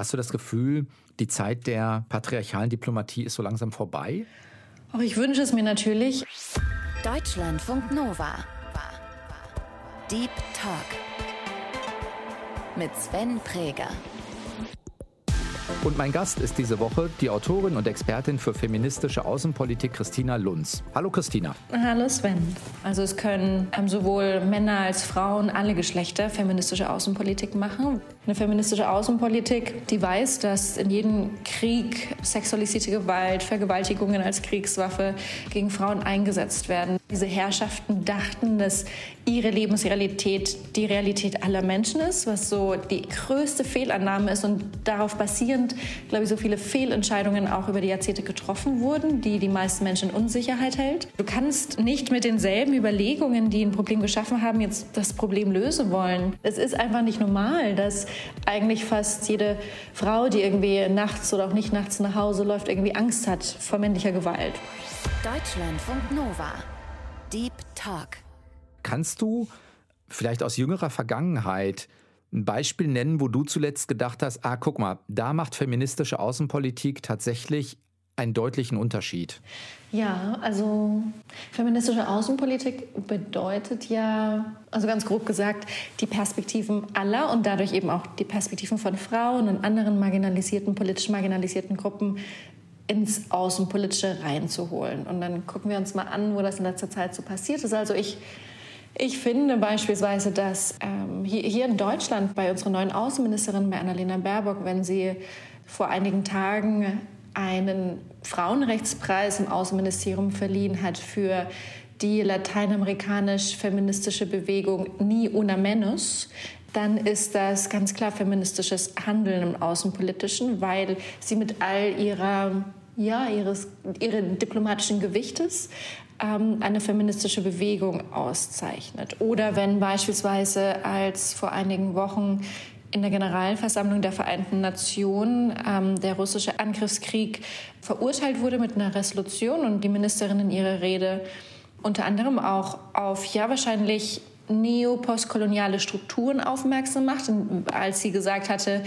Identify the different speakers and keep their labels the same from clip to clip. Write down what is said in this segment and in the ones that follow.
Speaker 1: Hast du das Gefühl, die Zeit der patriarchalen Diplomatie ist so langsam vorbei?
Speaker 2: Auch ich wünsche es mir natürlich.
Speaker 3: Deutschlandfunk Nova. Deep Talk mit Sven Präger.
Speaker 1: Und mein Gast ist diese Woche die Autorin und Expertin für feministische Außenpolitik Christina Lunz. Hallo Christina.
Speaker 2: Hallo Sven. Also es können ähm, sowohl Männer als Frauen, alle Geschlechter feministische Außenpolitik machen. Eine feministische Außenpolitik, die weiß, dass in jedem Krieg sexualisierte Gewalt, Vergewaltigungen als Kriegswaffe gegen Frauen eingesetzt werden. Diese Herrschaften dachten, dass ihre Lebensrealität die Realität aller Menschen ist, was so die größte Fehlannahme ist und darauf basierend, glaube ich, so viele Fehlentscheidungen auch über die Jahrzehnte getroffen wurden, die die meisten Menschen in Unsicherheit hält. Du kannst nicht mit denselben Überlegungen, die ein Problem geschaffen haben, jetzt das Problem lösen wollen. Es ist einfach nicht normal, dass eigentlich fast jede Frau, die irgendwie nachts oder auch nicht nachts nach Hause läuft, irgendwie Angst hat vor männlicher Gewalt.
Speaker 3: Deutschlandfunk Nova. Deep Talk.
Speaker 1: Kannst du vielleicht aus jüngerer Vergangenheit ein Beispiel nennen, wo du zuletzt gedacht hast, ah, guck mal, da macht feministische Außenpolitik tatsächlich einen deutlichen Unterschied?
Speaker 2: Ja, also feministische Außenpolitik bedeutet ja, also ganz grob gesagt, die Perspektiven aller und dadurch eben auch die Perspektiven von Frauen und anderen marginalisierten, politisch marginalisierten Gruppen ins Außenpolitische reinzuholen. Und dann gucken wir uns mal an, wo das in letzter Zeit so passiert ist. Also ich, ich finde beispielsweise, dass ähm, hier, hier in Deutschland bei unserer neuen Außenministerin, bei Annalena Baerbock, wenn sie vor einigen Tagen einen Frauenrechtspreis im Außenministerium verliehen hat für die lateinamerikanisch-feministische Bewegung Ni Una Menos, dann ist das ganz klar feministisches Handeln im Außenpolitischen, weil sie mit all ihrer ja, ihres, ihren diplomatischen Gewichtes ähm, eine feministische Bewegung auszeichnet. Oder wenn beispielsweise als vor einigen Wochen in der Generalversammlung der Vereinten Nationen ähm, der russische Angriffskrieg verurteilt wurde mit einer Resolution und die Ministerin in ihrer Rede unter anderem auch auf ja wahrscheinlich neopostkoloniale Strukturen aufmerksam macht, als sie gesagt hatte,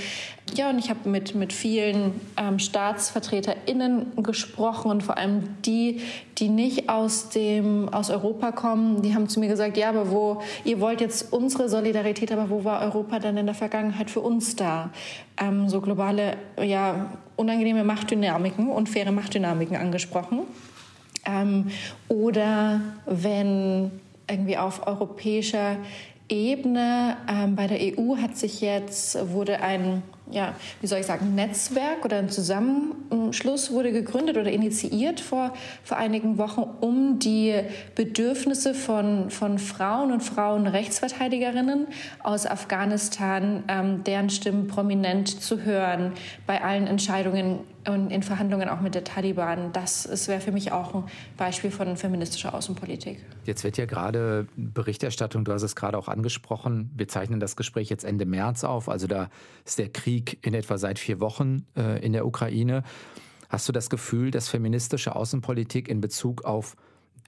Speaker 2: ja, und ich habe mit, mit vielen ähm, StaatsvertreterInnen gesprochen und vor allem die, die nicht aus, dem, aus Europa kommen, die haben zu mir gesagt, ja, aber wo, ihr wollt jetzt unsere Solidarität, aber wo war Europa denn in der Vergangenheit für uns da? Ähm, so globale, ja, unangenehme Machtdynamiken, unfaire Machtdynamiken angesprochen. Ähm, oder wenn irgendwie auf europäischer Ebene. Ähm, bei der EU hat sich jetzt, wurde ein, ja, wie soll ich sagen, Netzwerk oder ein Zusammenschluss wurde gegründet oder initiiert vor, vor einigen Wochen, um die Bedürfnisse von, von Frauen und Frauenrechtsverteidigerinnen aus Afghanistan, ähm, deren Stimmen prominent zu hören bei allen Entscheidungen und in Verhandlungen auch mit der Taliban. Das wäre für mich auch ein Beispiel von feministischer Außenpolitik.
Speaker 1: Jetzt wird ja gerade Berichterstattung, du hast es gerade auch angesprochen, wir zeichnen das Gespräch jetzt Ende März auf, also da ist der Krieg in etwa seit vier Wochen äh, in der Ukraine. Hast du das Gefühl, dass feministische Außenpolitik in Bezug auf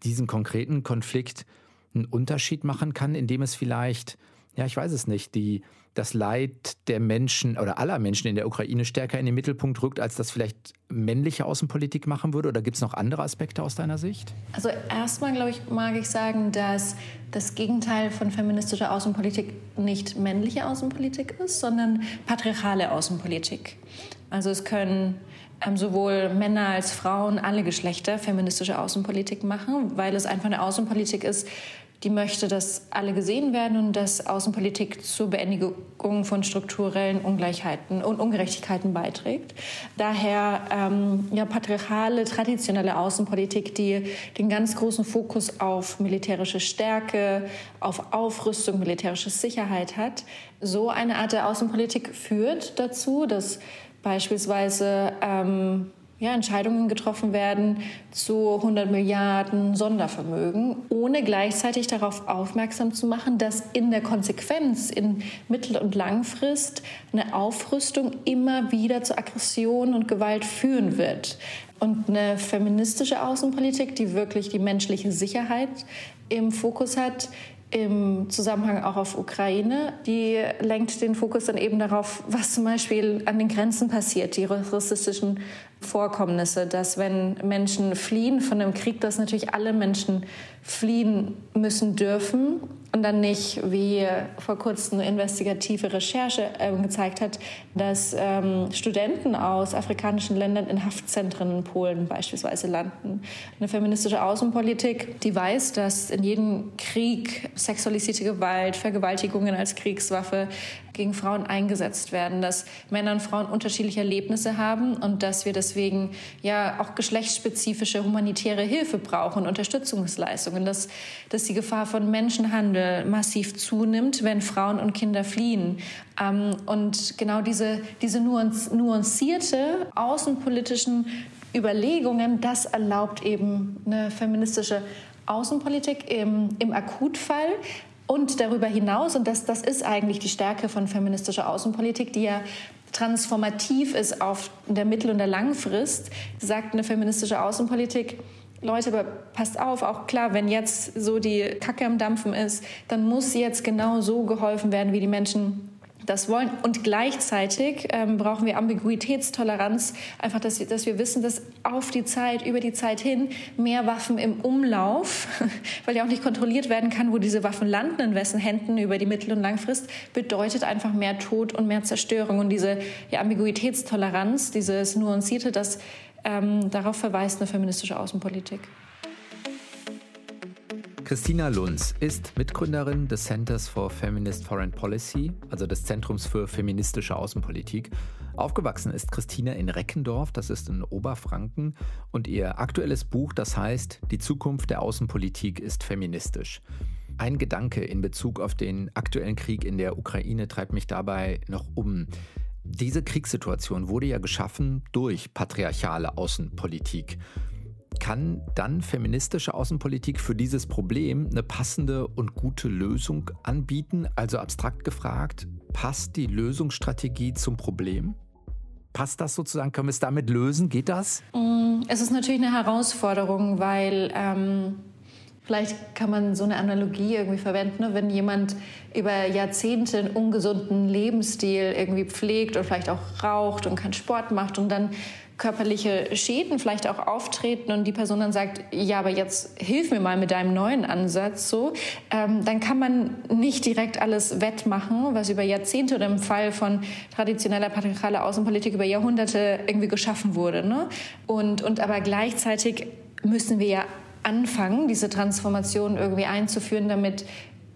Speaker 1: diesen konkreten Konflikt einen Unterschied machen kann, indem es vielleicht, ja, ich weiß es nicht, die das Leid der Menschen oder aller Menschen in der Ukraine stärker in den Mittelpunkt rückt, als das vielleicht männliche Außenpolitik machen würde? Oder gibt es noch andere Aspekte aus deiner Sicht?
Speaker 2: Also erstmal, glaube ich, mag ich sagen, dass das Gegenteil von feministischer Außenpolitik nicht männliche Außenpolitik ist, sondern patriarchale Außenpolitik. Also es können ähm, sowohl Männer als Frauen, alle Geschlechter feministische Außenpolitik machen, weil es einfach eine Außenpolitik ist, die möchte, dass alle gesehen werden und dass Außenpolitik zur Beendigung von strukturellen Ungleichheiten und Ungerechtigkeiten beiträgt. Daher ähm, ja, patriarchale, traditionelle Außenpolitik, die den ganz großen Fokus auf militärische Stärke, auf Aufrüstung, militärische Sicherheit hat. So eine Art der Außenpolitik führt dazu, dass beispielsweise ähm, ja, Entscheidungen getroffen werden zu 100 Milliarden Sondervermögen, ohne gleichzeitig darauf aufmerksam zu machen, dass in der Konsequenz in Mittel- und Langfrist eine Aufrüstung immer wieder zu Aggression und Gewalt führen wird. Und eine feministische Außenpolitik, die wirklich die menschliche Sicherheit im Fokus hat, im Zusammenhang auch auf Ukraine. Die lenkt den Fokus dann eben darauf, was zum Beispiel an den Grenzen passiert, die rassistischen Vorkommnisse, dass wenn Menschen fliehen von einem Krieg, dass natürlich alle Menschen fliehen müssen dürfen und dann nicht, wie vor kurzem eine investigative Recherche äh, gezeigt hat, dass ähm, Studenten aus afrikanischen Ländern in Haftzentren in Polen beispielsweise landen. Eine feministische Außenpolitik, die weiß, dass in jedem Krieg sexualisierte Gewalt, Vergewaltigungen als Kriegswaffe gegen Frauen eingesetzt werden, dass Männer und Frauen unterschiedliche Erlebnisse haben und dass wir deswegen ja auch geschlechtsspezifische humanitäre Hilfe brauchen, Unterstützungsleistungen, dass, dass die Gefahr von Menschenhandel massiv zunimmt, wenn Frauen und Kinder fliehen. Ähm, und genau diese, diese nuancierte außenpolitischen Überlegungen, das erlaubt eben eine feministische Außenpolitik im, im Akutfall, und darüber hinaus, und das, das ist eigentlich die Stärke von feministischer Außenpolitik, die ja transformativ ist auf der Mittel- und der Langfrist, sagt eine feministische Außenpolitik, Leute, aber passt auf, auch klar, wenn jetzt so die Kacke am Dampfen ist, dann muss jetzt genau so geholfen werden, wie die Menschen das wollen. Und gleichzeitig ähm, brauchen wir Ambiguitätstoleranz, einfach, dass wir, dass wir wissen, dass auf die Zeit, über die Zeit hin mehr Waffen im Umlauf, weil ja auch nicht kontrolliert werden kann, wo diese Waffen landen, in wessen Händen über die Mittel- und Langfrist, bedeutet einfach mehr Tod und mehr Zerstörung. Und diese ja, Ambiguitätstoleranz, dieses Nuancierte, das ähm, darauf verweist eine feministische Außenpolitik.
Speaker 1: Christina Lunz ist Mitgründerin des Centers for Feminist Foreign Policy, also des Zentrums für feministische Außenpolitik. Aufgewachsen ist Christina in Reckendorf, das ist in Oberfranken, und ihr aktuelles Buch, das heißt Die Zukunft der Außenpolitik ist feministisch. Ein Gedanke in Bezug auf den aktuellen Krieg in der Ukraine treibt mich dabei noch um. Diese Kriegssituation wurde ja geschaffen durch patriarchale Außenpolitik. Kann dann feministische Außenpolitik für dieses Problem eine passende und gute Lösung anbieten? Also abstrakt gefragt, passt die Lösungsstrategie zum Problem? Passt das sozusagen? Können wir es damit lösen? Geht das?
Speaker 2: Mm, es ist natürlich eine Herausforderung, weil ähm, vielleicht kann man so eine Analogie irgendwie verwenden, ne? wenn jemand über Jahrzehnte einen ungesunden Lebensstil irgendwie pflegt und vielleicht auch raucht und keinen Sport macht und dann körperliche Schäden vielleicht auch auftreten und die Person dann sagt, ja, aber jetzt hilf mir mal mit deinem neuen Ansatz, so, ähm, dann kann man nicht direkt alles wettmachen, was über Jahrzehnte oder im Fall von traditioneller patriarchaler Außenpolitik über Jahrhunderte irgendwie geschaffen wurde. Ne? Und, und aber gleichzeitig müssen wir ja anfangen, diese Transformation irgendwie einzuführen, damit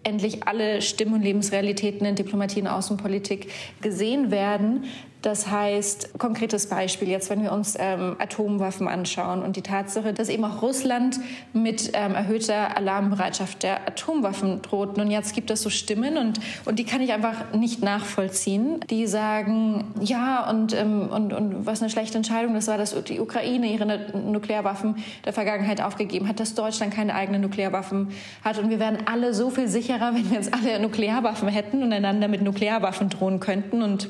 Speaker 2: endlich alle Stimm- und Lebensrealitäten in Diplomatie und Außenpolitik gesehen werden. Das heißt, konkretes Beispiel jetzt, wenn wir uns ähm, Atomwaffen anschauen und die Tatsache, dass eben auch Russland mit ähm, erhöhter Alarmbereitschaft der Atomwaffen droht. Und jetzt gibt es so Stimmen und, und die kann ich einfach nicht nachvollziehen, die sagen, ja, und, ähm, und, und was eine schlechte Entscheidung das war, dass die Ukraine ihre Nuklearwaffen der Vergangenheit aufgegeben hat, dass Deutschland keine eigenen Nuklearwaffen hat. Und wir wären alle so viel sicherer, wenn wir jetzt alle Nuklearwaffen hätten und einander mit Nuklearwaffen drohen könnten. Und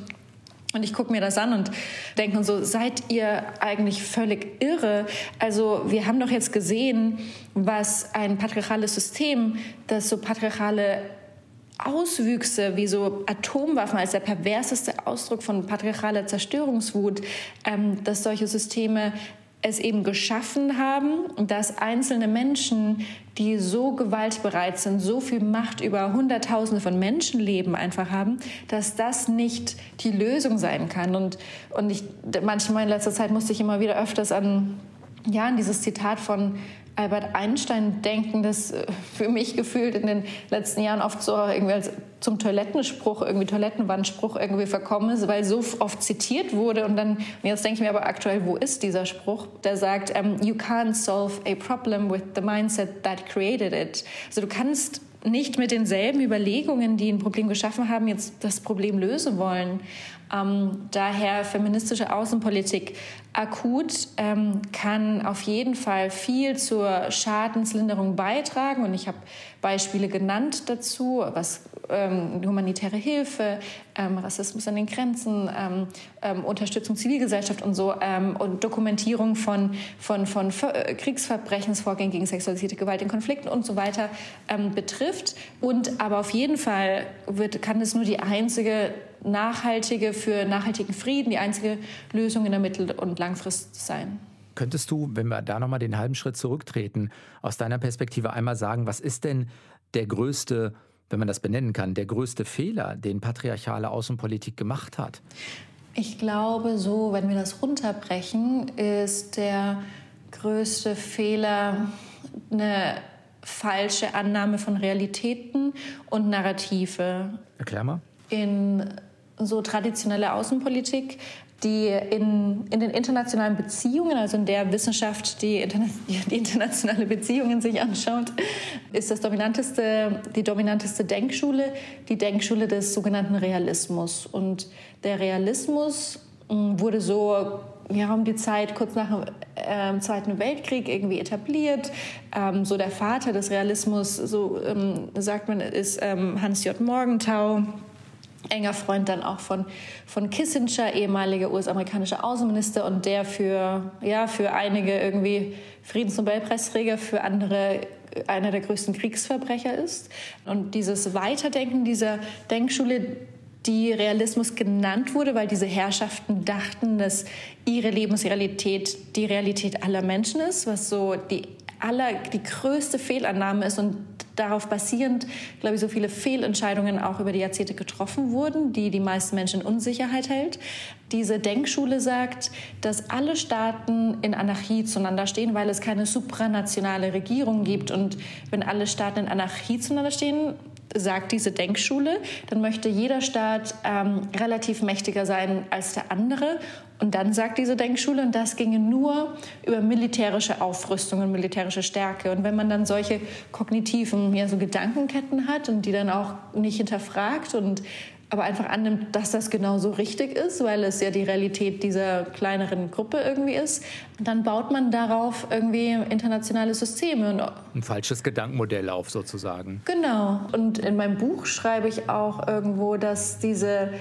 Speaker 2: und ich gucke mir das an und denke so, seid ihr eigentlich völlig irre? Also wir haben doch jetzt gesehen, was ein patriarchales System, das so patriarchale Auswüchse wie so Atomwaffen als der perverseste Ausdruck von patriarchaler Zerstörungswut, ähm, dass solche Systeme es eben geschaffen haben, dass einzelne Menschen, die so gewaltbereit sind, so viel Macht über Hunderttausende von Menschenleben einfach haben, dass das nicht die Lösung sein kann. Und, und ich, manchmal in letzter Zeit musste ich immer wieder öfters an, ja, an dieses Zitat von Albert Einstein denken, das äh, für mich gefühlt in den letzten Jahren oft so irgendwie als zum Toilettenspruch, irgendwie Toilettenwandspruch irgendwie verkommen ist, weil so oft zitiert wurde. Und dann, und jetzt denke ich mir aber aktuell, wo ist dieser Spruch? Der sagt, um, you can't solve a problem with the mindset that created it. Also du kannst nicht mit denselben Überlegungen, die ein Problem geschaffen haben, jetzt das Problem lösen wollen. Ähm, daher feministische Außenpolitik akut ähm, kann auf jeden Fall viel zur Schadenslinderung beitragen. Und ich habe Beispiele genannt dazu, was ähm, humanitäre Hilfe, ähm, Rassismus an den Grenzen, ähm, ähm, Unterstützung Zivilgesellschaft und so und Dokumentierung von, von, von äh, Kriegsverbrechensvorgängen gegen sexualisierte Gewalt in Konflikten und so weiter betrifft. Und aber auf jeden Fall wird, kann es nur die einzige nachhaltige, für nachhaltigen Frieden, die einzige Lösung in der Mittel- und Langfrist sein.
Speaker 1: Könntest du, wenn wir da nochmal den halben Schritt zurücktreten, aus deiner Perspektive einmal sagen, was ist denn der größte, wenn man das benennen kann, der größte Fehler, den patriarchale Außenpolitik gemacht hat?
Speaker 2: Ich glaube, so, wenn wir das runterbrechen, ist der größte Fehler eine falsche Annahme von Realitäten und Narrative.
Speaker 1: Erklär mal.
Speaker 2: In so traditionelle Außenpolitik, die in, in den internationalen Beziehungen, also in der Wissenschaft, die, interna die internationale Beziehungen sich anschaut, ist das dominanteste, die dominanteste Denkschule die Denkschule des sogenannten Realismus. Und der Realismus hm, wurde so ja, um die Zeit kurz nach dem äh, Zweiten Weltkrieg irgendwie etabliert. Ähm, so der Vater des Realismus, so ähm, sagt man, ist ähm, Hans J. Morgenthau enger Freund dann auch von, von Kissinger, ehemaliger US-amerikanischer Außenminister und der für, ja, für einige irgendwie Friedensnobelpreisträger, für andere einer der größten Kriegsverbrecher ist. Und dieses Weiterdenken dieser Denkschule, die Realismus genannt wurde, weil diese Herrschaften dachten, dass ihre Lebensrealität die Realität aller Menschen ist, was so die aller, die größte Fehlannahme ist und darauf basierend, glaube ich, so viele Fehlentscheidungen auch über die Jahrzehnte getroffen wurden, die die meisten Menschen in Unsicherheit hält. Diese Denkschule sagt, dass alle Staaten in Anarchie zueinander stehen, weil es keine supranationale Regierung gibt. Und wenn alle Staaten in Anarchie zueinander stehen, sagt diese Denkschule, dann möchte jeder Staat ähm, relativ mächtiger sein als der andere. Und dann sagt diese Denkschule, und das ginge nur über militärische Aufrüstung und militärische Stärke. Und wenn man dann solche kognitiven ja, so Gedankenketten hat und die dann auch nicht hinterfragt und aber einfach annimmt, dass das genau so richtig ist, weil es ja die Realität dieser kleineren Gruppe irgendwie ist, dann baut man darauf irgendwie internationale Systeme. Und
Speaker 1: Ein falsches Gedankenmodell auf sozusagen.
Speaker 2: Genau. Und in meinem Buch schreibe ich auch irgendwo, dass diese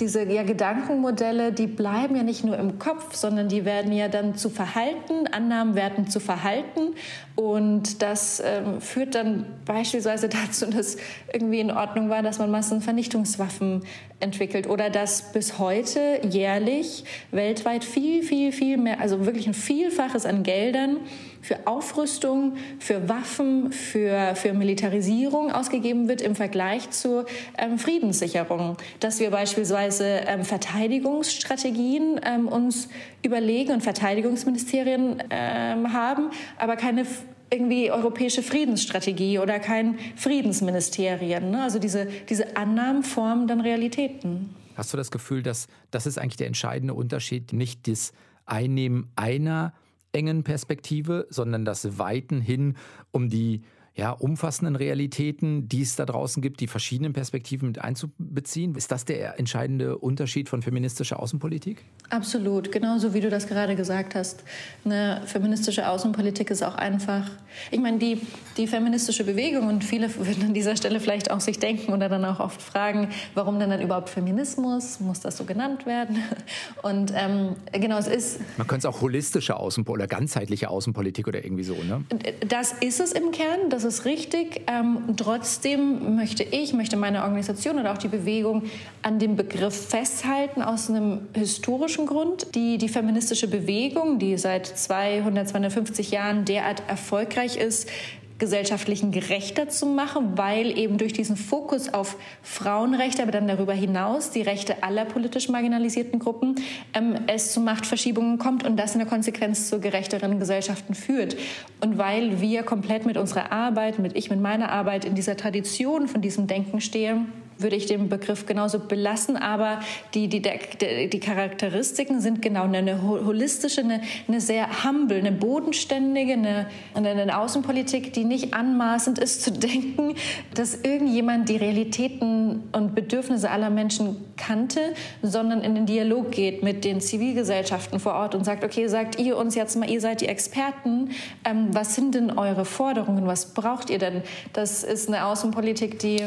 Speaker 2: diese ja, Gedankenmodelle, die bleiben ja nicht nur im Kopf, sondern die werden ja dann zu Verhalten, Annahmen werden zu Verhalten. Und das ähm, führt dann beispielsweise dazu, dass irgendwie in Ordnung war, dass man Massenvernichtungswaffen entwickelt oder dass bis heute jährlich weltweit viel, viel, viel mehr, also wirklich ein Vielfaches an Geldern für Aufrüstung, für Waffen, für, für Militarisierung ausgegeben wird im Vergleich zur ähm, Friedenssicherung. Dass wir beispielsweise ähm, Verteidigungsstrategien ähm, uns überlegen und Verteidigungsministerien ähm, haben, aber keine irgendwie europäische Friedensstrategie oder kein Friedensministerien. Ne? Also diese, diese Annahmen formen dann Realitäten.
Speaker 1: Hast du das Gefühl, dass das ist eigentlich der entscheidende Unterschied, nicht das Einnehmen einer engen Perspektive, sondern das Weiten hin um die ja, umfassenden Realitäten, die es da draußen gibt, die verschiedenen Perspektiven mit einzubeziehen? Ist das der entscheidende Unterschied von feministischer Außenpolitik?
Speaker 2: Absolut, genauso wie du das gerade gesagt hast. Eine feministische Außenpolitik ist auch einfach, ich meine, die, die feministische Bewegung und viele würden an dieser Stelle vielleicht auch sich denken oder dann auch oft fragen, warum denn dann überhaupt Feminismus? Muss das so genannt werden? Und ähm, genau, es ist...
Speaker 1: Man könnte es auch holistische Außenpolitik oder ganzheitliche Außenpolitik oder irgendwie so, ne?
Speaker 2: Das ist es im Kern, das ist richtig. Ähm, trotzdem möchte ich, möchte meine Organisation oder auch die Bewegung an dem Begriff festhalten aus einem historischen Grund. Die, die feministische Bewegung, die seit 200, 250 Jahren derart erfolgreich ist, gesellschaftlichen gerechter zu machen, weil eben durch diesen Fokus auf Frauenrechte, aber dann darüber hinaus die Rechte aller politisch marginalisierten Gruppen, ähm, es zu Machtverschiebungen kommt und das in der Konsequenz zu gerechteren Gesellschaften führt. Und weil wir komplett mit unserer Arbeit, mit ich mit meiner Arbeit in dieser Tradition von diesem Denken stehen, würde ich den Begriff genauso belassen, aber die, die, die, Charakteristiken sind genau eine holistische, eine, eine sehr humble, eine bodenständige, eine, eine Außenpolitik, die nicht anmaßend ist zu denken, dass irgendjemand die Realitäten und Bedürfnisse aller Menschen kannte, sondern in den Dialog geht mit den Zivilgesellschaften vor Ort und sagt, okay, sagt ihr uns jetzt mal, ihr seid die Experten, ähm, was sind denn eure Forderungen, was braucht ihr denn? Das ist eine Außenpolitik, die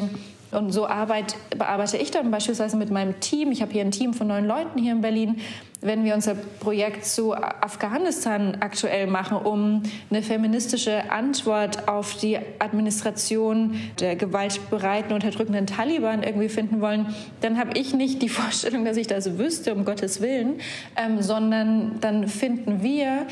Speaker 2: und so arbeit, bearbeite ich dann beispielsweise mit meinem Team. Ich habe hier ein Team von neun Leuten hier in Berlin. Wenn wir unser Projekt zu Afghanistan aktuell machen, um eine feministische Antwort auf die Administration der gewaltbereiten, unterdrückenden Taliban irgendwie finden wollen, dann habe ich nicht die Vorstellung, dass ich das wüsste, um Gottes Willen, ähm, sondern dann finden wir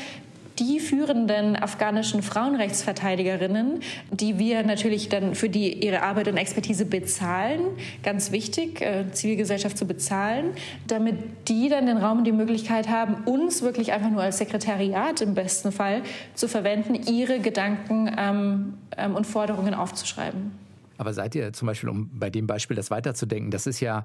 Speaker 2: die führenden afghanischen Frauenrechtsverteidigerinnen, die wir natürlich dann für die ihre Arbeit und Expertise bezahlen, ganz wichtig, äh, Zivilgesellschaft zu bezahlen, damit die dann den Raum und die Möglichkeit haben, uns wirklich einfach nur als Sekretariat im besten Fall zu verwenden, ihre Gedanken ähm, ähm, und Forderungen aufzuschreiben.
Speaker 1: Aber seid ihr zum Beispiel, um bei dem Beispiel das weiterzudenken, das ist ja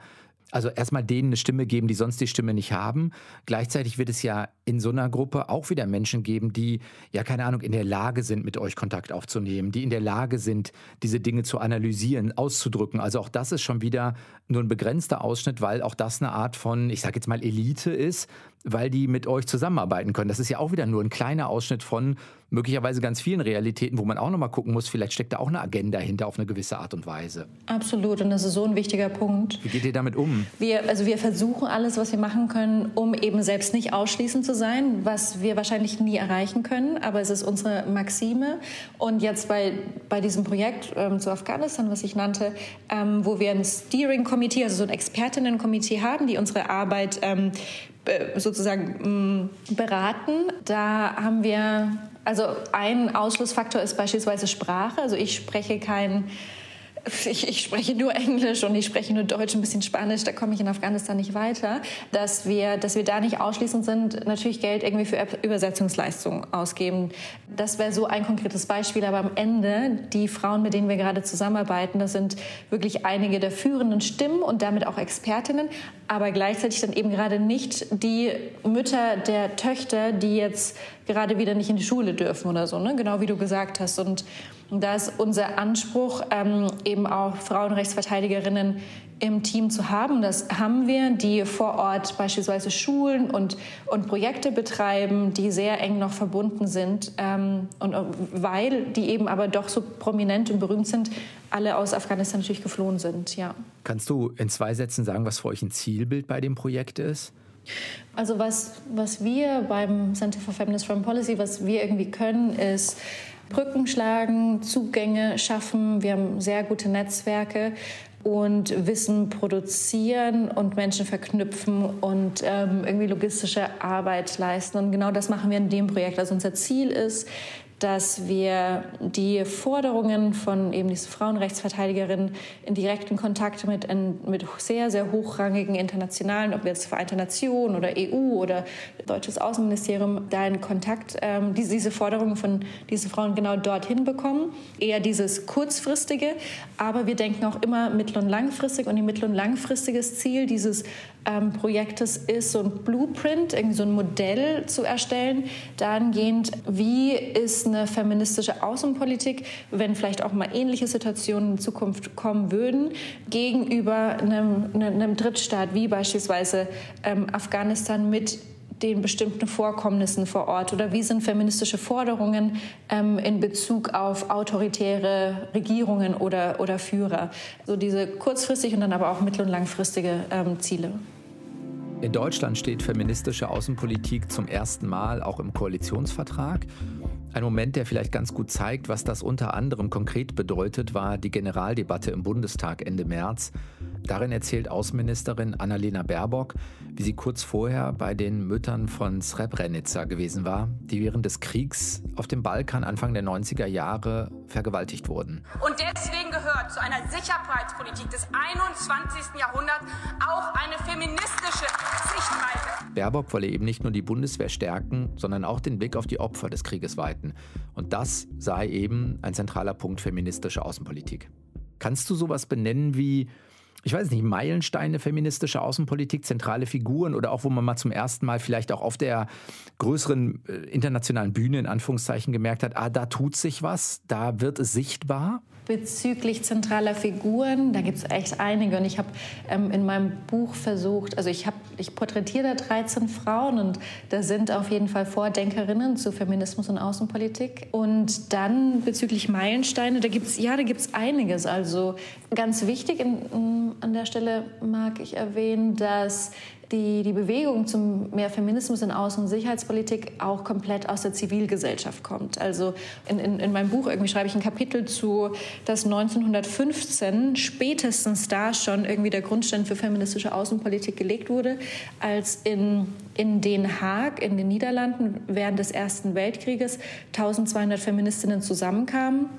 Speaker 1: also erstmal denen eine Stimme geben, die sonst die Stimme nicht haben. Gleichzeitig wird es ja in so einer Gruppe auch wieder Menschen geben, die, ja, keine Ahnung, in der Lage sind, mit euch Kontakt aufzunehmen, die in der Lage sind, diese Dinge zu analysieren, auszudrücken. Also auch das ist schon wieder nur ein begrenzter Ausschnitt, weil auch das eine Art von, ich sage jetzt mal, Elite ist, weil die mit euch zusammenarbeiten können. Das ist ja auch wieder nur ein kleiner Ausschnitt von möglicherweise ganz vielen Realitäten, wo man auch nochmal gucken muss, vielleicht steckt da auch eine Agenda hinter auf eine gewisse Art und Weise.
Speaker 2: Absolut, und das ist so ein wichtiger Punkt.
Speaker 1: Wie geht ihr damit um?
Speaker 2: Wir, also wir versuchen alles, was wir machen können, um eben selbst nicht ausschließend zu sein, was wir wahrscheinlich nie erreichen können, aber es ist unsere Maxime. Und jetzt bei, bei diesem Projekt ähm, zu Afghanistan, was ich nannte, ähm, wo wir ein Steering Committee, also so ein Expertinnen-Komitee haben, die unsere Arbeit ähm, sozusagen mm, beraten. Da haben wir, also ein Ausschlussfaktor ist beispielsweise Sprache. Also ich spreche kein ich, ich, spreche nur Englisch und ich spreche nur Deutsch, ein bisschen Spanisch, da komme ich in Afghanistan nicht weiter, dass wir, dass wir da nicht ausschließend sind, natürlich Geld irgendwie für Übersetzungsleistungen ausgeben. Das wäre so ein konkretes Beispiel, aber am Ende, die Frauen, mit denen wir gerade zusammenarbeiten, das sind wirklich einige der führenden Stimmen und damit auch Expertinnen, aber gleichzeitig dann eben gerade nicht die Mütter der Töchter, die jetzt gerade wieder nicht in die Schule dürfen oder so, ne? genau wie du gesagt hast. Und da ist unser Anspruch, ähm, eben auch Frauenrechtsverteidigerinnen im Team zu haben. Das haben wir, die vor Ort beispielsweise Schulen und, und Projekte betreiben, die sehr eng noch verbunden sind. Ähm, und weil die eben aber doch so prominent und berühmt sind, alle aus Afghanistan natürlich geflohen sind. Ja.
Speaker 1: Kannst du in zwei Sätzen sagen, was für euch ein Zielbild bei dem Projekt ist?
Speaker 2: Also was, was wir beim Center for Feminist Foreign Policy, was wir irgendwie können, ist Brücken schlagen, Zugänge schaffen. Wir haben sehr gute Netzwerke und Wissen produzieren und Menschen verknüpfen und ähm, irgendwie logistische Arbeit leisten. Und genau das machen wir in dem Projekt. Also unser Ziel ist, dass wir die Forderungen von eben diesen Frauenrechtsverteidigerinnen in direkten Kontakt mit, mit sehr, sehr hochrangigen internationalen, ob jetzt Vereinte Nationen oder EU oder deutsches Außenministerium, da in Kontakt ähm, diese, diese Forderungen von diesen Frauen genau dorthin bekommen. Eher dieses kurzfristige, aber wir denken auch immer mittel- und langfristig und die mittel- und langfristiges Ziel dieses ähm, Projektes ist, so ein Blueprint, irgendwie so ein Modell zu erstellen, dahingehend, wie ist eine feministische Außenpolitik, wenn vielleicht auch mal ähnliche Situationen in Zukunft kommen würden, gegenüber einem, einem Drittstaat wie beispielsweise ähm, Afghanistan mit den bestimmten Vorkommnissen vor Ort oder wie sind feministische Forderungen ähm, in Bezug auf autoritäre Regierungen oder, oder Führer. So diese kurzfristig und dann aber auch mittel- und langfristige ähm, Ziele.
Speaker 1: In Deutschland steht feministische Außenpolitik zum ersten Mal auch im Koalitionsvertrag. Ein Moment, der vielleicht ganz gut zeigt, was das unter anderem konkret bedeutet, war die Generaldebatte im Bundestag Ende März. Darin erzählt Außenministerin Annalena Baerbock, wie sie kurz vorher bei den Müttern von Srebrenica gewesen war, die während des Kriegs auf dem Balkan Anfang der 90er Jahre vergewaltigt wurden.
Speaker 4: Und deswegen gehört zu einer Sicherheitspolitik des 21. Jahrhunderts auch eine feministische Sichtweise.
Speaker 1: Baerbock wolle eben nicht nur die Bundeswehr stärken, sondern auch den Blick auf die Opfer des Krieges weiten. Und das sei eben ein zentraler Punkt feministischer Außenpolitik. Kannst du sowas benennen wie ich weiß nicht, Meilensteine feministische Außenpolitik, zentrale Figuren oder auch, wo man mal zum ersten Mal vielleicht auch auf der größeren äh, internationalen Bühne in Anführungszeichen gemerkt hat, ah, da tut sich was, da wird es sichtbar?
Speaker 2: Bezüglich zentraler Figuren, da gibt es echt einige. Und ich habe ähm, in meinem Buch versucht, also ich, ich porträtiere da 13 Frauen und da sind auf jeden Fall Vordenkerinnen zu Feminismus und Außenpolitik. Und dann bezüglich Meilensteine, da gibt es ja, einiges. Also ganz wichtig in, in, an der Stelle mag ich erwähnen, dass die, die Bewegung zum mehr Feminismus in Außen- und Sicherheitspolitik auch komplett aus der Zivilgesellschaft kommt. Also in, in, in meinem Buch irgendwie schreibe ich ein Kapitel zu, dass 1915 spätestens da schon irgendwie der Grundstein für feministische Außenpolitik gelegt wurde, als in, in Den Haag, in den Niederlanden, während des Ersten Weltkrieges 1200 Feministinnen zusammenkamen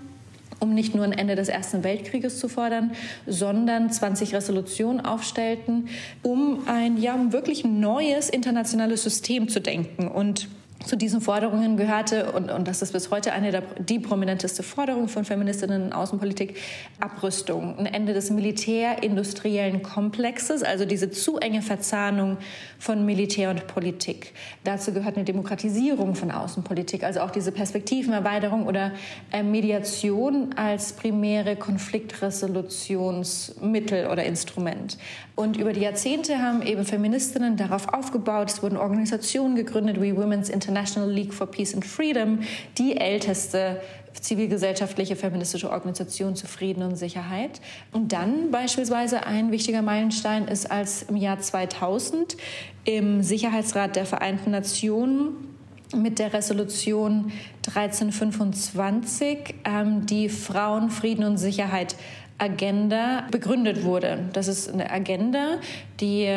Speaker 2: um nicht nur ein Ende des Ersten Weltkrieges zu fordern, sondern 20 Resolutionen aufstellten, um ein ja, wirklich neues internationales System zu denken. Und zu diesen Forderungen gehörte, und, und das ist bis heute eine der die prominenteste Forderung von Feministinnen in Außenpolitik, Abrüstung, ein Ende des militärindustriellen Komplexes, also diese zu enge Verzahnung von Militär und Politik. Dazu gehört eine Demokratisierung von Außenpolitik, also auch diese Perspektivenerweiterung oder äh, Mediation als primäre Konfliktresolutionsmittel oder Instrument. Und über die Jahrzehnte haben eben Feministinnen darauf aufgebaut. Es wurden Organisationen gegründet wie Women's International League for Peace and Freedom, die älteste zivilgesellschaftliche feministische Organisation zu Frieden und Sicherheit. Und dann beispielsweise ein wichtiger Meilenstein ist, als im Jahr 2000 im Sicherheitsrat der Vereinten Nationen mit der Resolution 1325 ähm, die Frauen, Frieden und Sicherheit Agenda begründet wurde. Das ist eine Agenda, die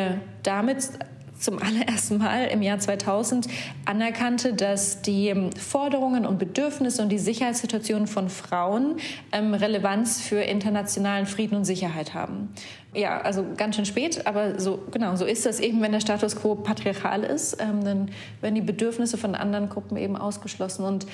Speaker 2: damit zum allerersten Mal im Jahr 2000 anerkannte, dass die Forderungen und Bedürfnisse und die Sicherheitssituation von Frauen ähm, Relevanz für internationalen Frieden und Sicherheit haben. Ja, also ganz schön spät, aber so genau so ist das eben, wenn der Status quo patriarchal ist, ähm, dann werden die Bedürfnisse von anderen Gruppen eben ausgeschlossen und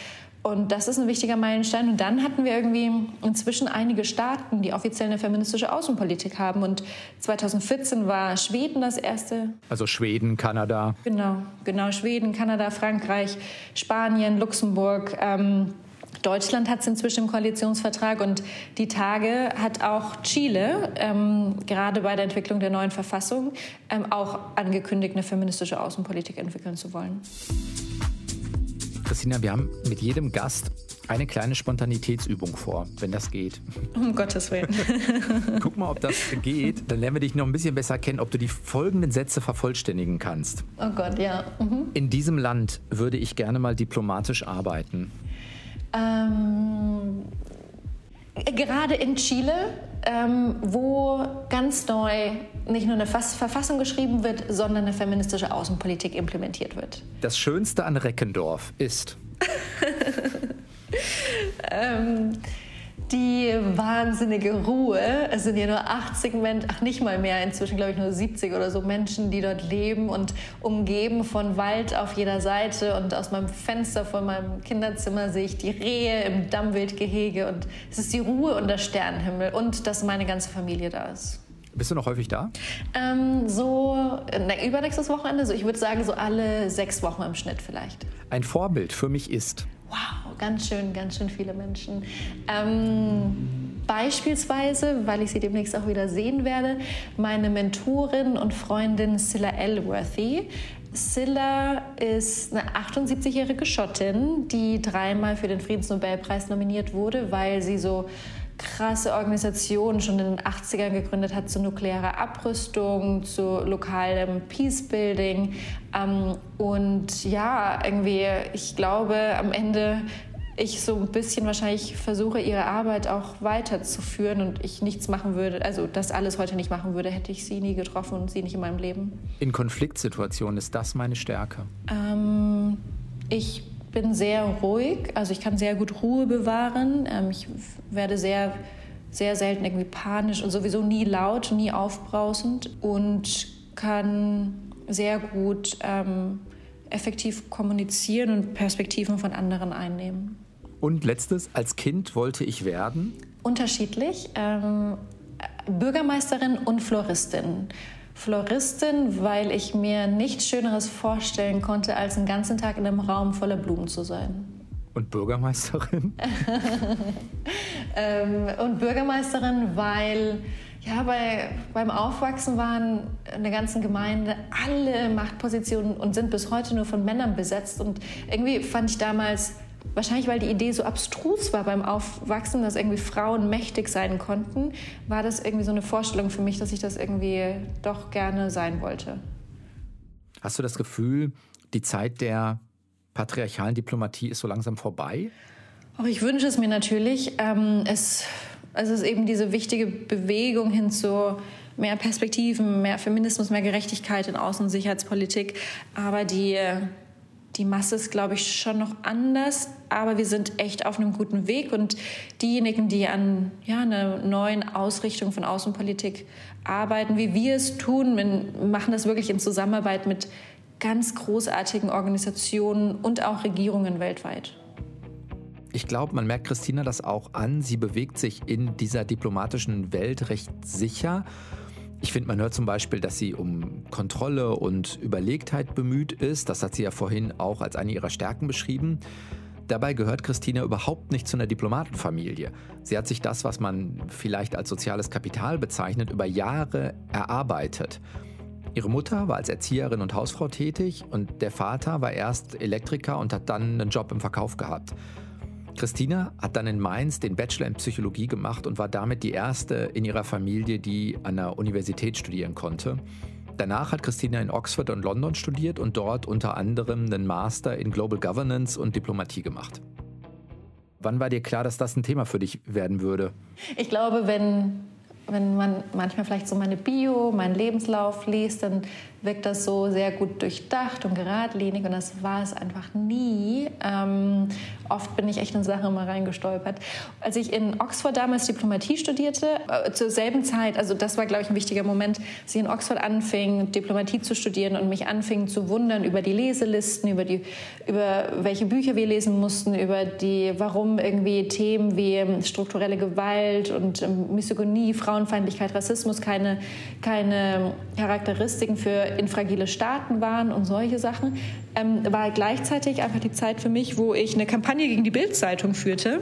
Speaker 2: und das ist ein wichtiger Meilenstein. Und dann hatten wir irgendwie inzwischen einige Staaten, die offiziell eine feministische Außenpolitik haben. Und 2014 war Schweden das erste.
Speaker 1: Also Schweden, Kanada.
Speaker 2: Genau, genau. Schweden, Kanada, Frankreich, Spanien, Luxemburg. Ähm, Deutschland hat es inzwischen im Koalitionsvertrag und die Tage hat auch Chile, ähm, gerade bei der Entwicklung der neuen Verfassung, ähm, auch angekündigt, eine feministische Außenpolitik entwickeln zu wollen.
Speaker 1: Christina, wir haben mit jedem Gast eine kleine Spontanitätsübung vor, wenn das geht.
Speaker 2: Um Gottes Willen.
Speaker 1: Guck mal, ob das geht. Dann lernen wir dich noch ein bisschen besser kennen, ob du die folgenden Sätze vervollständigen kannst.
Speaker 2: Oh Gott, ja. Mhm.
Speaker 1: In diesem Land würde ich gerne mal diplomatisch arbeiten.
Speaker 2: Ähm, gerade in Chile, ähm, wo ganz neu nicht nur eine Verfassung geschrieben wird, sondern eine feministische Außenpolitik implementiert wird.
Speaker 1: Das Schönste an Reckendorf ist.
Speaker 2: ähm, die wahnsinnige Ruhe. Es sind ja nur 80 Menschen, ach nicht mal mehr, inzwischen glaube ich nur 70 oder so Menschen, die dort leben und umgeben von Wald auf jeder Seite. Und aus meinem Fenster von meinem Kinderzimmer sehe ich die Rehe im Dammwildgehege. Und es ist die Ruhe und der Sternenhimmel und dass meine ganze Familie da ist.
Speaker 1: Bist du noch häufig da?
Speaker 2: Ähm, so ne, übernächstes Wochenende. So, ich würde sagen, so alle sechs Wochen im Schnitt vielleicht.
Speaker 1: Ein Vorbild für mich ist.
Speaker 2: Wow, ganz schön, ganz schön viele Menschen. Ähm, beispielsweise, weil ich sie demnächst auch wieder sehen werde, meine Mentorin und Freundin Scylla Elworthy. Scylla ist eine 78-jährige Schottin, die dreimal für den Friedensnobelpreis nominiert wurde, weil sie so krasse Organisation schon in den 80ern gegründet hat zur nuklearer Abrüstung, zu lokalem Peacebuilding. Ähm, und ja, irgendwie, ich glaube, am Ende ich so ein bisschen wahrscheinlich versuche, ihre Arbeit auch weiterzuführen und ich nichts machen würde, also das alles heute nicht machen würde, hätte ich sie nie getroffen und sie nicht in meinem Leben.
Speaker 1: In Konfliktsituationen ist das meine Stärke?
Speaker 2: Ähm, ich bin sehr ruhig, also ich kann sehr gut Ruhe bewahren. Ähm, ich werde sehr, sehr selten irgendwie panisch und sowieso nie laut, nie aufbrausend und kann sehr gut ähm, effektiv kommunizieren und Perspektiven von anderen einnehmen.
Speaker 1: Und letztes, als Kind wollte ich werden?
Speaker 2: Unterschiedlich. Ähm, Bürgermeisterin und Floristin. Floristin, weil ich mir nichts Schöneres vorstellen konnte, als einen ganzen Tag in einem Raum voller Blumen zu sein.
Speaker 1: Und Bürgermeisterin?
Speaker 2: ähm, und Bürgermeisterin, weil ja, bei, beim Aufwachsen waren in der ganzen Gemeinde alle Machtpositionen und sind bis heute nur von Männern besetzt. Und irgendwie fand ich damals wahrscheinlich weil die Idee so abstrus war beim Aufwachsen, dass irgendwie Frauen mächtig sein konnten, war das irgendwie so eine Vorstellung für mich, dass ich das irgendwie doch gerne sein wollte.
Speaker 1: Hast du das Gefühl, die Zeit der patriarchalen Diplomatie ist so langsam vorbei?
Speaker 2: Auch ich wünsche es mir natürlich. Ähm, es, es ist eben diese wichtige Bewegung hin zu mehr Perspektiven, mehr Feminismus, mehr Gerechtigkeit in Außen- und Sicherheitspolitik. Aber die die Masse ist, glaube ich, schon noch anders, aber wir sind echt auf einem guten Weg. Und diejenigen, die an ja, einer neuen Ausrichtung von Außenpolitik arbeiten, wie wir es tun, machen das wirklich in Zusammenarbeit mit ganz großartigen Organisationen und auch Regierungen weltweit.
Speaker 1: Ich glaube, man merkt Christina das auch an. Sie bewegt sich in dieser diplomatischen Welt recht sicher ich finde, man hört zum Beispiel, dass sie um Kontrolle und Überlegtheit bemüht ist. Das hat sie ja vorhin auch als eine ihrer Stärken beschrieben. Dabei gehört Christina überhaupt nicht zu einer Diplomatenfamilie. Sie hat sich das, was man vielleicht als soziales Kapital bezeichnet, über Jahre erarbeitet. Ihre Mutter war als Erzieherin und Hausfrau tätig und der Vater war erst Elektriker und hat dann einen Job im Verkauf gehabt. Christina hat dann in Mainz den Bachelor in Psychologie gemacht und war damit die erste in ihrer Familie, die an der Universität studieren konnte. Danach hat Christina in Oxford und London studiert und dort unter anderem einen Master in Global Governance und Diplomatie gemacht. Wann war dir klar, dass das ein Thema für dich werden würde?
Speaker 2: Ich glaube, wenn, wenn man manchmal vielleicht so meine Bio, meinen Lebenslauf liest, dann wirkt das so sehr gut durchdacht und geradlinig und das war es einfach nie. Ähm, oft bin ich echt in Sachen immer reingestolpert. Als ich in Oxford damals Diplomatie studierte, äh, zur selben Zeit, also das war, glaube ich, ein wichtiger Moment, als ich in Oxford anfing, Diplomatie zu studieren und mich anfing zu wundern über die Leselisten, über, die, über welche Bücher wir lesen mussten, über die, warum irgendwie Themen wie strukturelle Gewalt und ähm, Misogynie, Frauenfeindlichkeit, Rassismus keine, keine Charakteristiken für in fragile Staaten waren und solche Sachen, ähm, war gleichzeitig einfach die Zeit für mich, wo ich eine Kampagne gegen die Bildzeitung führte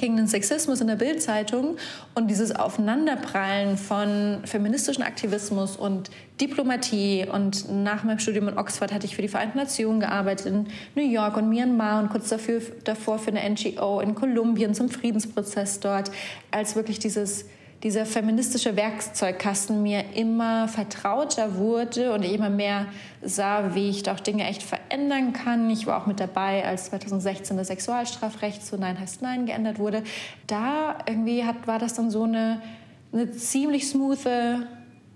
Speaker 2: gegen den Sexismus in der Bildzeitung und dieses Aufeinanderprallen von feministischen Aktivismus und Diplomatie. Und nach meinem Studium in Oxford hatte ich für die Vereinten Nationen gearbeitet in New York und Myanmar und kurz dafür, davor für eine NGO in Kolumbien zum Friedensprozess dort, als wirklich dieses dieser feministische Werkzeugkasten mir immer vertrauter wurde und ich immer mehr sah, wie ich doch Dinge echt verändern kann. Ich war auch mit dabei, als 2016 das Sexualstrafrecht zu Nein heißt Nein geändert wurde. Da irgendwie hat, war das dann so eine, eine ziemlich smooth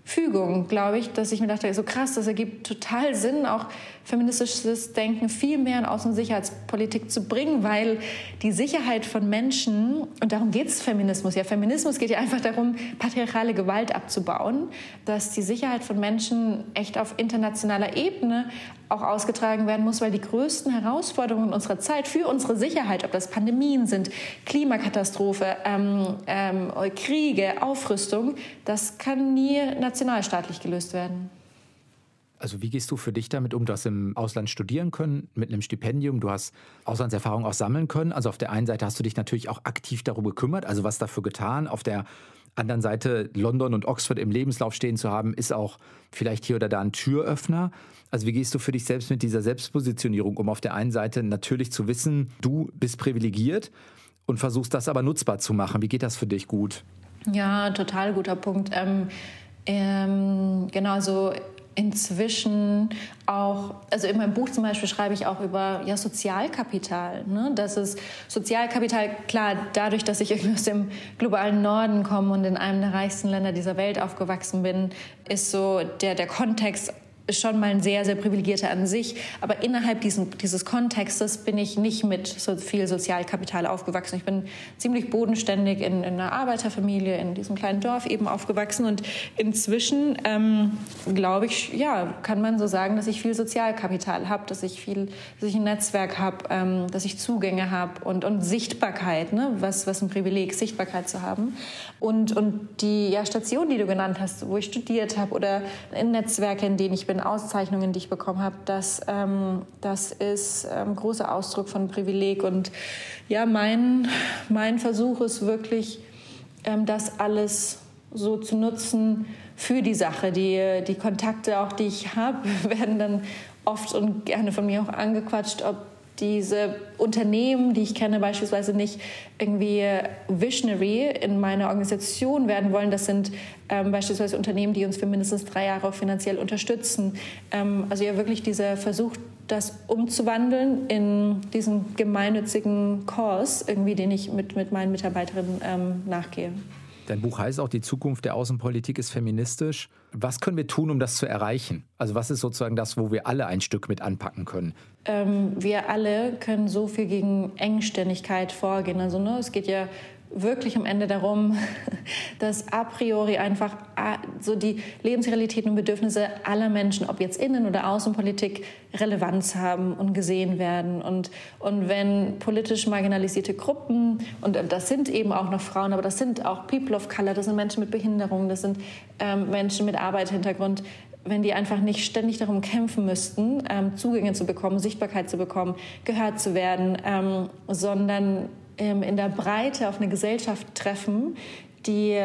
Speaker 2: Fügung, glaube ich, dass ich mir dachte, so krass, das ergibt total Sinn, auch feministisches Denken viel mehr in Außen- und Sicherheitspolitik zu bringen, weil die Sicherheit von Menschen, und darum geht es Feminismus, ja, Feminismus geht ja einfach darum, patriarchale Gewalt abzubauen, dass die Sicherheit von Menschen echt auf internationaler Ebene auch ausgetragen werden muss, weil die größten Herausforderungen unserer Zeit für unsere Sicherheit, ob das Pandemien sind, Klimakatastrophe, ähm, ähm, Kriege, Aufrüstung, das kann nie nationalstaatlich gelöst werden.
Speaker 1: Also wie gehst du für dich damit um? Du hast im Ausland studieren können mit einem Stipendium, du hast Auslandserfahrung auch sammeln können. Also auf der einen Seite hast du dich natürlich auch aktiv darum gekümmert, also was dafür getan. Auf der anderen Seite London und Oxford im Lebenslauf stehen zu haben, ist auch vielleicht hier oder da ein Türöffner. Also wie gehst du für dich selbst mit dieser Selbstpositionierung um? Auf der einen Seite natürlich zu wissen, du bist privilegiert und versuchst das aber nutzbar zu machen. Wie geht das für dich gut?
Speaker 2: Ja, total guter Punkt. Ähm, ähm, genau, so inzwischen auch, also in meinem Buch zum Beispiel schreibe ich auch über ja, Sozialkapital. Ne? Das ist Sozialkapital, klar, dadurch, dass ich irgendwie aus dem globalen Norden komme und in einem der reichsten Länder dieser Welt aufgewachsen bin, ist so der, der Kontext schon mal ein sehr, sehr privilegierter an sich. Aber innerhalb diesen, dieses Kontextes bin ich nicht mit so viel Sozialkapital aufgewachsen. Ich bin ziemlich bodenständig in, in einer Arbeiterfamilie in diesem kleinen Dorf eben aufgewachsen. Und inzwischen, ähm, glaube ich, ja, kann man so sagen, dass ich viel Sozialkapital habe, dass ich viel, dass ich ein Netzwerk habe, ähm, dass ich Zugänge habe und, und Sichtbarkeit, ne? was, was ein Privileg, Sichtbarkeit zu haben. Und, und die ja, Station, die du genannt hast, wo ich studiert habe oder in Netzwerke, in denen ich bin, Auszeichnungen, die ich bekommen habe, das, ähm, das ist ein ähm, großer Ausdruck von Privileg. Und ja, mein, mein Versuch ist wirklich, ähm, das alles so zu nutzen für die Sache. Die, die Kontakte, auch die ich habe, werden dann oft und gerne von mir auch angequatscht, ob diese Unternehmen, die ich kenne, beispielsweise nicht irgendwie visionary in meiner Organisation werden wollen. Das sind ähm, beispielsweise Unternehmen, die uns für mindestens drei Jahre finanziell unterstützen. Ähm, also ja wirklich dieser Versuch, das umzuwandeln in diesen gemeinnützigen Kurs, irgendwie, den ich mit, mit meinen Mitarbeiterinnen ähm, nachgehe.
Speaker 1: Dein Buch heißt auch, die Zukunft der Außenpolitik ist feministisch. Was können wir tun, um das zu erreichen? Also was ist sozusagen das, wo wir alle ein Stück mit anpacken können?
Speaker 2: Ähm, wir alle können so viel gegen Engständigkeit vorgehen. Also ne, es geht ja wirklich am Ende darum, dass a priori einfach so die Lebensrealitäten und Bedürfnisse aller Menschen, ob jetzt Innen- oder Außenpolitik, Relevanz haben und gesehen werden. Und, und wenn politisch marginalisierte Gruppen, und das sind eben auch noch Frauen, aber das sind auch People of Color, das sind Menschen mit Behinderung, das sind ähm, Menschen mit Arbeitshintergrund, wenn die einfach nicht ständig darum kämpfen müssten, ähm, Zugänge zu bekommen, Sichtbarkeit zu bekommen, gehört zu werden, ähm, sondern in der Breite auf eine Gesellschaft treffen, die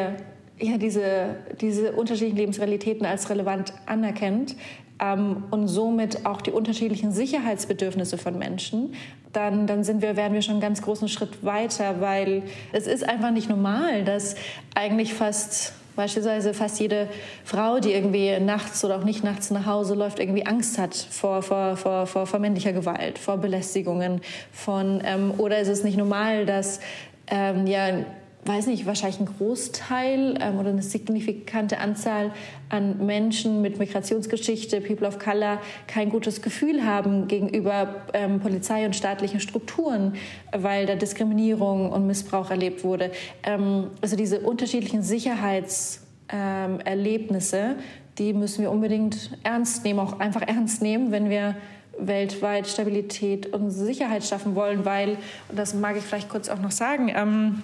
Speaker 2: ja, diese, diese unterschiedlichen Lebensrealitäten als relevant anerkennt ähm, und somit auch die unterschiedlichen Sicherheitsbedürfnisse von Menschen, dann, dann sind wir, werden wir schon einen ganz großen Schritt weiter, weil es ist einfach nicht normal, dass eigentlich fast Beispielsweise fast jede Frau, die irgendwie nachts oder auch nicht nachts nach Hause läuft, irgendwie Angst hat vor, vor, vor, vor, vor männlicher Gewalt, vor Belästigungen, von, ähm, oder ist es nicht normal, dass ähm, ja, weiß nicht, wahrscheinlich ein Großteil ähm, oder eine signifikante Anzahl an Menschen mit Migrationsgeschichte, People of Color, kein gutes Gefühl haben gegenüber ähm, Polizei und staatlichen Strukturen, weil da Diskriminierung und Missbrauch erlebt wurde. Ähm, also diese unterschiedlichen Sicherheitserlebnisse, ähm, die müssen wir unbedingt ernst nehmen, auch einfach ernst nehmen, wenn wir weltweit Stabilität und Sicherheit schaffen wollen, weil, und das mag ich vielleicht kurz auch noch sagen, ähm,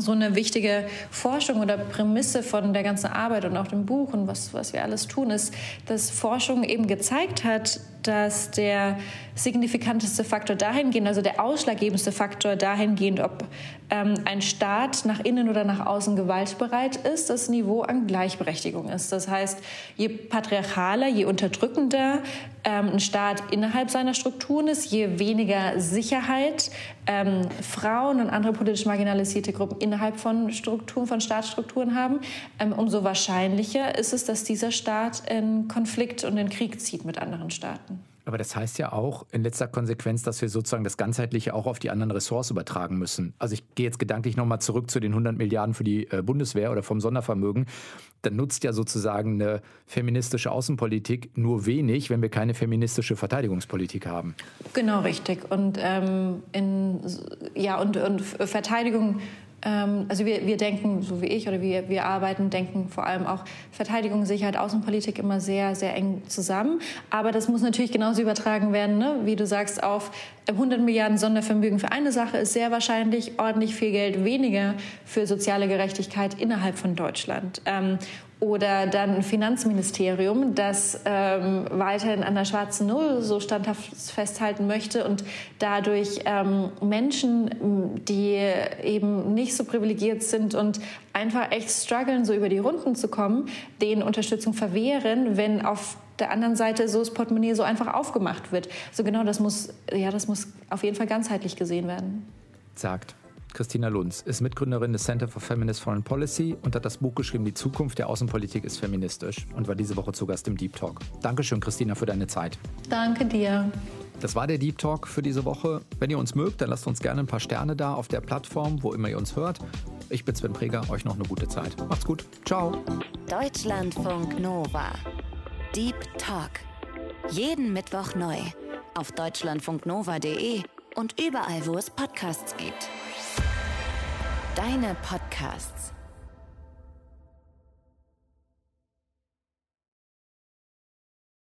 Speaker 2: so eine wichtige Forschung oder Prämisse von der ganzen Arbeit und auch dem Buch und was, was wir alles tun, ist, dass Forschung eben gezeigt hat, dass der signifikanteste Faktor dahingehend, also der ausschlaggebendste Faktor dahingehend, ob ähm, ein Staat nach innen oder nach außen gewaltbereit ist, das Niveau an Gleichberechtigung ist. Das heißt, je patriarchaler, je unterdrückender ähm, ein Staat innerhalb seiner Strukturen ist, je weniger Sicherheit ähm, Frauen und andere politisch marginalisierte Gruppen innerhalb von Strukturen, von Staatsstrukturen haben, ähm, umso wahrscheinlicher ist es, dass dieser Staat in Konflikt und in Krieg zieht mit anderen Staaten.
Speaker 1: Aber das heißt ja auch in letzter Konsequenz, dass wir sozusagen das Ganzheitliche auch auf die anderen Ressorts übertragen müssen. Also ich gehe jetzt gedanklich nochmal zurück zu den 100 Milliarden für die äh, Bundeswehr oder vom Sondervermögen. Dann nutzt ja sozusagen eine feministische Außenpolitik nur wenig, wenn wir keine feministische Verteidigungspolitik haben.
Speaker 2: Genau, richtig. Und, ähm, in, ja, und, und Verteidigung also wir, wir denken, so wie ich oder wir, wir arbeiten, denken vor allem auch Verteidigung, Sicherheit, Außenpolitik immer sehr, sehr eng zusammen. Aber das muss natürlich genauso übertragen werden, ne? wie du sagst, auf 100 Milliarden Sondervermögen für eine Sache ist sehr wahrscheinlich ordentlich viel Geld weniger für soziale Gerechtigkeit innerhalb von Deutschland. Oder dann ein Finanzministerium, das ähm, weiterhin an der schwarzen Null so standhaft festhalten möchte und dadurch ähm, Menschen, die eben nicht so privilegiert sind und einfach echt strugglen, so über die Runden zu kommen, denen Unterstützung verwehren, wenn auf der anderen Seite so das Portemonnaie so einfach aufgemacht wird. Also genau das muss, ja, das muss auf jeden Fall ganzheitlich gesehen werden.
Speaker 1: Sagt Christina Lunz ist Mitgründerin des Center for Feminist Foreign Policy und hat das Buch geschrieben Die Zukunft der Außenpolitik ist feministisch und war diese Woche zu Gast im Deep Talk. Dankeschön, Christina, für deine Zeit.
Speaker 2: Danke dir.
Speaker 1: Das war der Deep Talk für diese Woche. Wenn ihr uns mögt, dann lasst uns gerne ein paar Sterne da auf der Plattform, wo immer ihr uns hört. Ich bin Sven Preger, euch noch eine gute Zeit. Macht's gut. Ciao.
Speaker 3: Deutschlandfunk Nova. Deep Talk. Jeden Mittwoch neu auf deutschlandfunknova.de und überall, wo es Podcasts gibt. Deine Podcasts.